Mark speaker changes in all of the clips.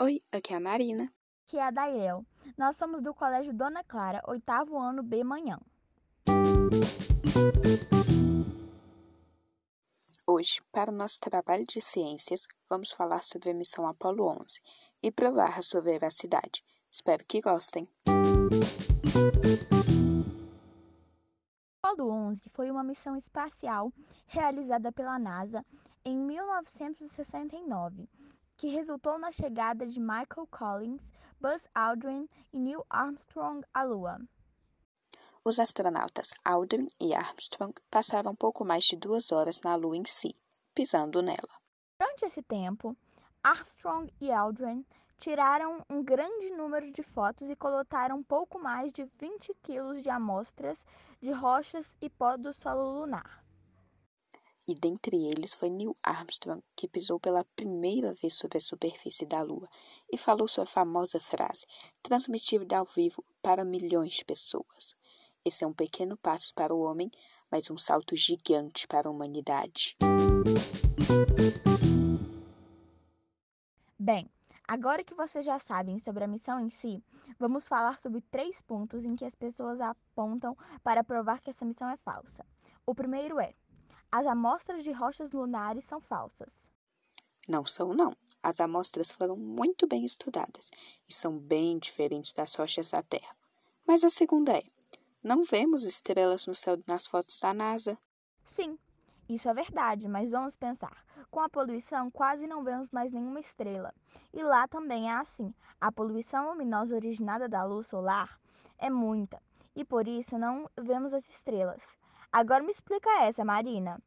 Speaker 1: Oi, aqui é a Marina.
Speaker 2: Que é a Dairel. Nós somos do Colégio Dona Clara, oitavo ano B Manhã.
Speaker 1: Hoje, para o nosso trabalho de ciências, vamos falar sobre a missão Apollo 11 e provar a sua veracidade. Espero que gostem.
Speaker 2: Apollo 11 foi uma missão espacial realizada pela NASA em 1969, que resultou na chegada de Michael Collins, Buzz Aldrin e Neil Armstrong à Lua.
Speaker 1: Os astronautas Aldrin e Armstrong passaram pouco mais de duas horas na Lua em si, pisando nela.
Speaker 2: Durante esse tempo, Armstrong e Aldrin tiraram um grande número de fotos e coletaram pouco mais de 20 quilos de amostras de rochas e pó do solo lunar.
Speaker 1: E dentre eles foi Neil Armstrong, que pisou pela primeira vez sobre a superfície da Lua e falou sua famosa frase, transmitida ao vivo para milhões de pessoas. Esse é um pequeno passo para o homem, mas um salto gigante para a humanidade.
Speaker 2: Bem, agora que vocês já sabem sobre a missão em si, vamos falar sobre três pontos em que as pessoas apontam para provar que essa missão é falsa. O primeiro é: as amostras de rochas lunares são falsas.
Speaker 1: Não são, não. As amostras foram muito bem estudadas e são bem diferentes das rochas da Terra. Mas a segunda é: não vemos estrelas no céu nas fotos da NASA.
Speaker 2: Sim, isso é verdade, mas vamos pensar. Com a poluição, quase não vemos mais nenhuma estrela. E lá também é assim. A poluição luminosa originada da luz solar é muita, e por isso não vemos as estrelas. Agora me explica essa, Marina.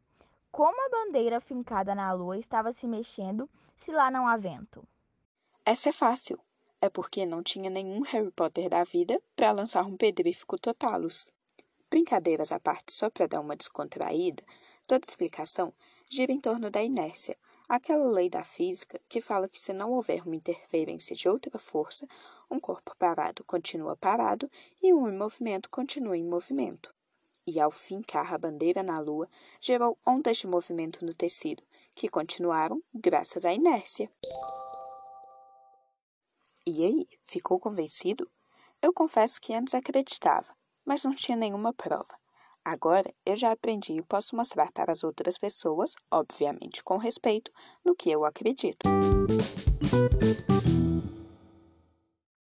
Speaker 2: Como a bandeira fincada na lua estava se mexendo se lá não há vento?
Speaker 1: Essa é fácil é porque não tinha nenhum Harry Potter da vida para lançar um pedrífico totalos. Brincadeiras à parte, só para dar uma descontraída, toda explicação gira em torno da inércia, aquela lei da física que fala que se não houver uma interferência de outra força, um corpo parado continua parado e um em movimento continua em movimento. E ao fincar a bandeira na lua, gerou ondas de movimento no tecido, que continuaram graças à inércia. E aí, ficou convencido? Eu confesso que antes acreditava, mas não tinha nenhuma prova. Agora eu já aprendi e posso mostrar para as outras pessoas, obviamente com respeito, no que eu acredito.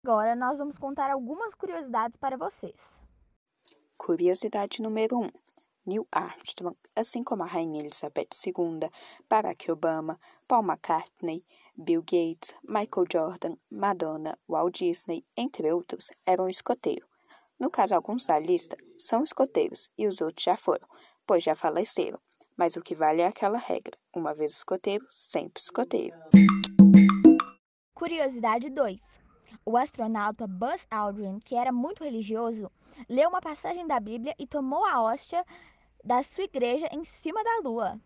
Speaker 2: Agora nós vamos contar algumas curiosidades para vocês.
Speaker 1: Curiosidade número 1. Um. Neil Armstrong, assim como a Rainha Elizabeth II, Barack Obama, Paul McCartney, Bill Gates, Michael Jordan, Madonna, Walt Disney, entre outros, eram escoteiro. No caso, alguns da lista são escoteiros e os outros já foram, pois já faleceram. Mas o que vale é aquela regra: uma vez escoteiro, sempre escoteiro.
Speaker 2: Curiosidade 2. O astronauta Buzz Aldrin, que era muito religioso, leu uma passagem da Bíblia e tomou a hóstia da sua igreja em cima da lua.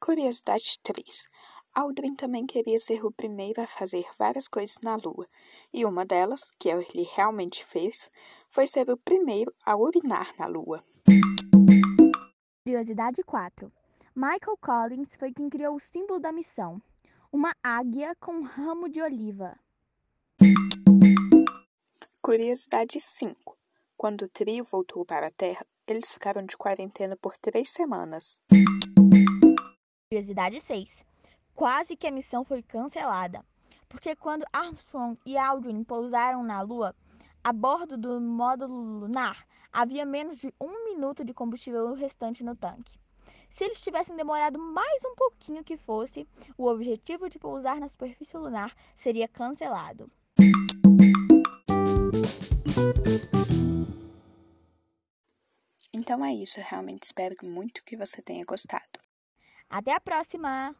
Speaker 1: Curiosidade 3. Aldrin também queria ser o primeiro a fazer várias coisas na Lua, e uma delas, que ele realmente fez, foi ser o primeiro a urinar na Lua.
Speaker 2: Curiosidade 4. Michael Collins foi quem criou o símbolo da missão, uma águia com um ramo de oliva.
Speaker 1: Curiosidade 5. Quando o trio voltou para a Terra, eles ficaram de quarentena por três semanas.
Speaker 2: Curiosidade 6. Quase que a missão foi cancelada, porque quando Armstrong e Aldrin pousaram na Lua, a bordo do módulo lunar, havia menos de um minuto de combustível restante no tanque. Se eles tivessem demorado mais um pouquinho que fosse, o objetivo de pousar na superfície lunar seria cancelado.
Speaker 1: Então é isso, eu realmente espero muito que você tenha gostado.
Speaker 2: Até a próxima!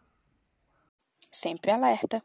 Speaker 1: Sempre alerta!